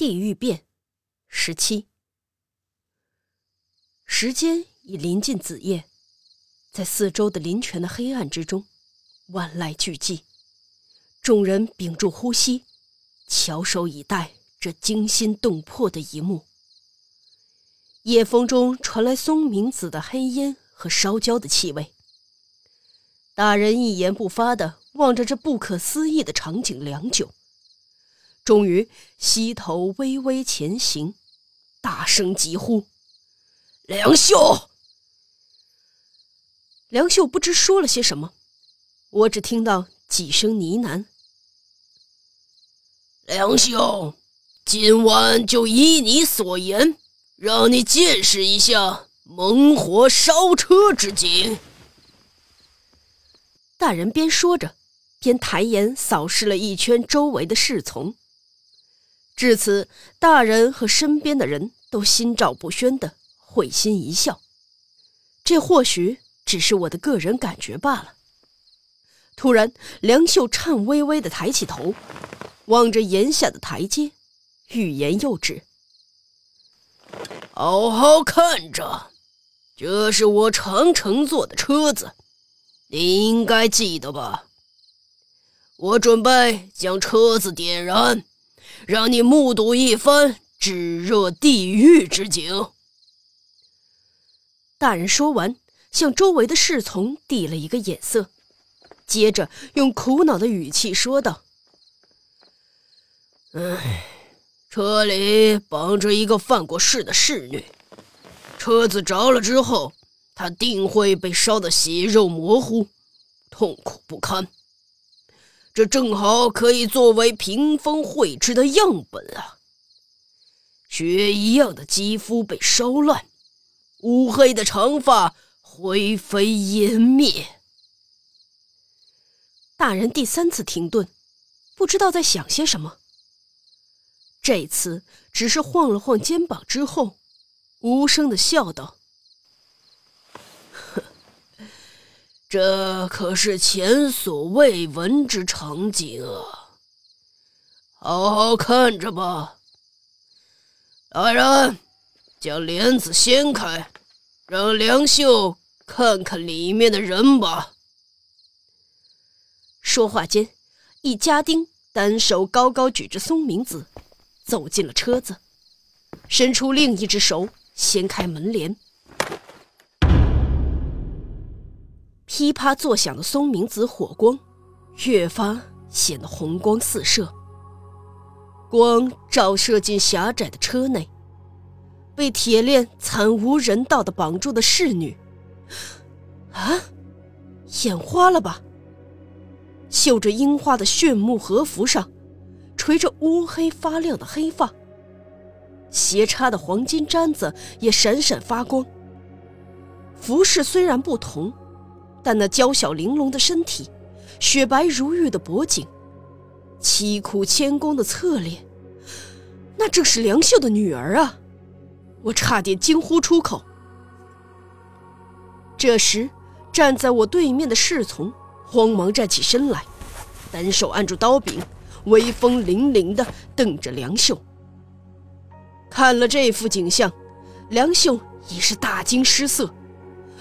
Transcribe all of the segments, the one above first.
地狱变，十七。时间已临近子夜，在四周的林泉的黑暗之中，万籁俱寂。众人屏住呼吸，翘首以待这惊心动魄的一幕。夜风中传来松明子的黑烟和烧焦的气味。大人一言不发的望着这不可思议的场景良久。终于膝头微微前行，大声疾呼：“梁秀！”梁秀不知说了些什么，我只听到几声呢喃：“梁秀，今晚就依你所言，让你见识一下猛火烧车之景。”大人边说着，边抬眼扫视了一圈周围的侍从。至此，大人和身边的人都心照不宣的会心一笑。这或许只是我的个人感觉罢了。突然，梁秀颤巍巍的抬起头，望着檐下的台阶，欲言又止。好好看着，这是我常乘坐的车子，你应该记得吧？我准备将车子点燃。让你目睹一番炙热地狱之景。大人说完，向周围的侍从递了一个眼色，接着用苦恼的语气说道：“唉，车里绑着一个犯过事的侍女，车子着了之后，她定会被烧得血肉模糊，痛苦不堪。”这正好可以作为屏风绘制的样本啊！雪一样的肌肤被烧烂，乌黑的长发灰飞烟灭。大人第三次停顿，不知道在想些什么。这次只是晃了晃肩膀之后，无声的笑道。这可是前所未闻之场景啊！好好看着吧。来人，将帘子掀开，让梁秀看看里面的人吧。说话间，一家丁单手高高举着松明子，走进了车子，伸出另一只手掀开门帘。噼啪作响的松明子火光，越发显得红光四射。光照射进狭窄的车内，被铁链惨无人道的绑住的侍女，啊，眼花了吧？绣着樱花的炫目和服上，垂着乌黑发亮的黑发，斜插的黄金簪子也闪闪发光。服饰虽然不同。但那娇小玲珑的身体，雪白如玉的脖颈，凄苦谦恭的侧脸，那正是梁秀的女儿啊！我差点惊呼出口。这时，站在我对面的侍从慌忙站起身来，单手按住刀柄，威风凛凛地瞪着梁秀。看了这幅景象，梁秀已是大惊失色。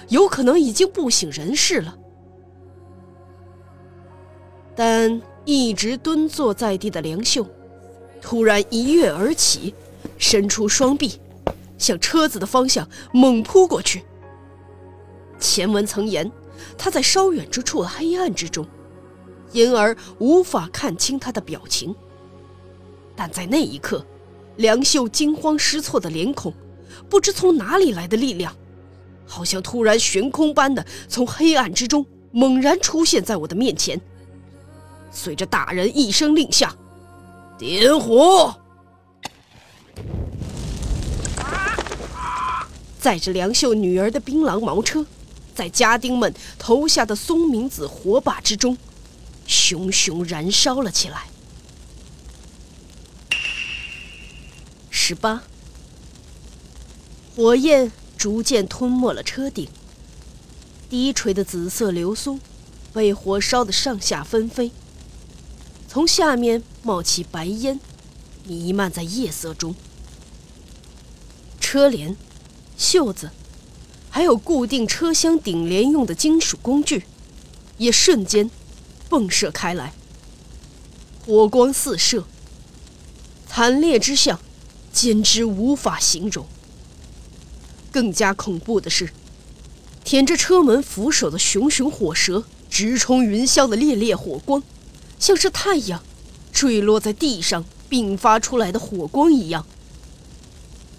有可能已经不省人事了，但一直蹲坐在地的梁秀，突然一跃而起，伸出双臂，向车子的方向猛扑过去。前文曾言，他在稍远之处的黑暗之中，因而无法看清他的表情。但在那一刻，梁秀惊慌失措的脸孔，不知从哪里来的力量。好像突然悬空般的从黑暗之中猛然出现在我的面前。随着大人一声令下，点火！载着梁秀女儿的槟榔毛车，在家丁们投下的松明子火把之中，熊熊燃烧了起来。十八，火焰。逐渐吞没了车顶，低垂的紫色流苏被火烧得上下纷飞，从下面冒起白烟，弥漫在夜色中。车帘、袖子，还有固定车厢顶帘用的金属工具，也瞬间迸射开来，火光四射，惨烈之象，简直无法形容。更加恐怖的是，舔着车门扶手的熊熊火舌，直冲云霄的烈烈火光，像是太阳坠落在地上迸发出来的火光一样。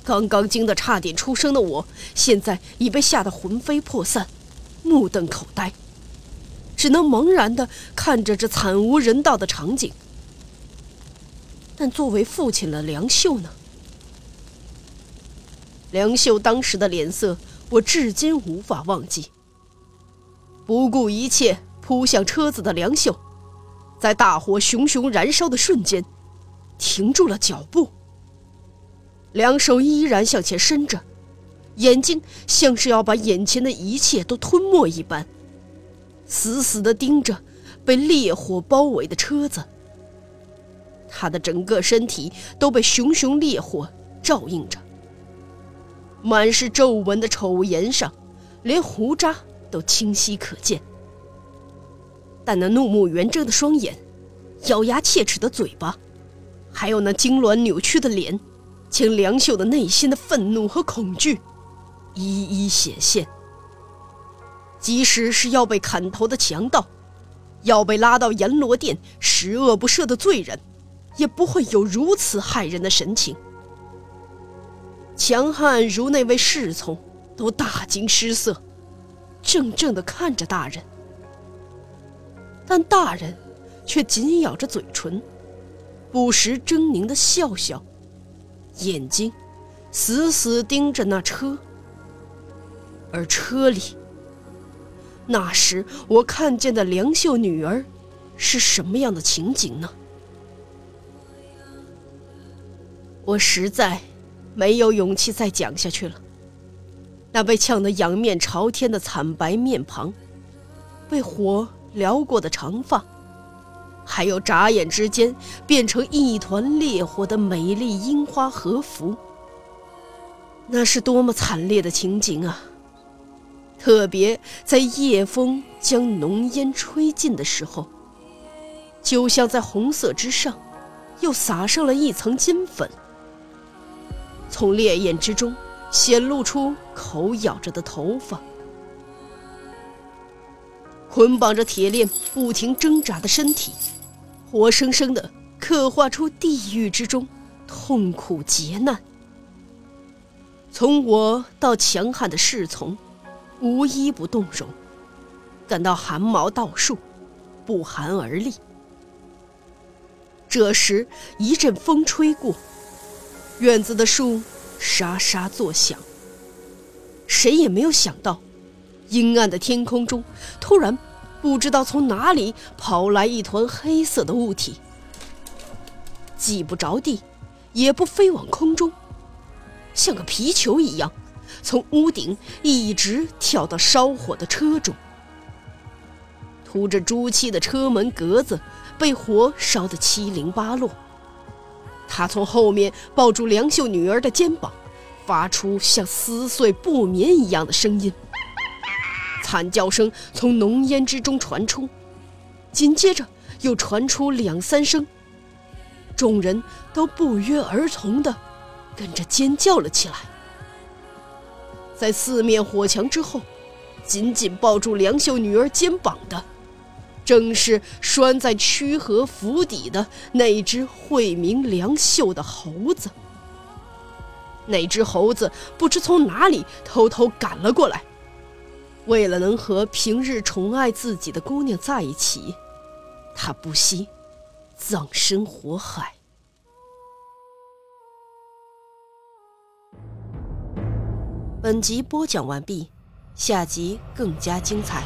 刚刚惊得差点出声的我，现在已被吓得魂飞魄散，目瞪口呆，只能茫然地看着这惨无人道的场景。但作为父亲的梁秀呢？梁秀当时的脸色，我至今无法忘记。不顾一切扑向车子的梁秀，在大火熊熊燃烧的瞬间，停住了脚步。两手依然向前伸着，眼睛像是要把眼前的一切都吞没一般，死死地盯着被烈火包围的车子。他的整个身体都被熊熊烈火照映着。满是皱纹的丑颜上，连胡渣都清晰可见。但那怒目圆睁的双眼，咬牙切齿的嘴巴，还有那痉挛扭曲的脸，将梁秀的内心的愤怒和恐惧一一显现。即使是要被砍头的强盗，要被拉到阎罗殿十恶不赦的罪人，也不会有如此骇人的神情。强悍如那位侍从，都大惊失色，怔怔地看着大人。但大人却紧咬着嘴唇，不时狰狞地笑笑，眼睛死死盯着那车。而车里，那时我看见的梁秀女儿，是什么样的情景呢？我实在。没有勇气再讲下去了。那被呛得仰面朝天的惨白面庞，被火燎过的长发，还有眨眼之间变成一团烈火的美丽樱花和服，那是多么惨烈的情景啊！特别在夜风将浓烟吹尽的时候，就像在红色之上，又撒上了一层金粉。从烈焰之中显露出口咬着的头发，捆绑着铁链不停挣扎的身体，活生生的刻画出地狱之中痛苦劫难。从我到强悍的侍从，无一不动容，感到汗毛倒竖，不寒而栗。这时一阵风吹过。院子的树沙沙作响。谁也没有想到，阴暗的天空中突然不知道从哪里跑来一团黑色的物体，既不着地，也不飞往空中，像个皮球一样，从屋顶一直跳到烧火的车中。涂着朱漆的车门格子被火烧得七零八落。他从后面抱住梁秀女儿的肩膀，发出像撕碎布棉一样的声音。惨叫声从浓烟之中传出，紧接着又传出两三声，众人都不约而同的跟着尖叫了起来。在四面火墙之后，紧紧抱住梁秀女儿肩膀的。正是拴在曲河府邸的那只慧明良秀的猴子。那只猴子不知从哪里偷偷赶了过来，为了能和平日宠爱自己的姑娘在一起，他不惜葬身火海。本集播讲完毕，下集更加精彩。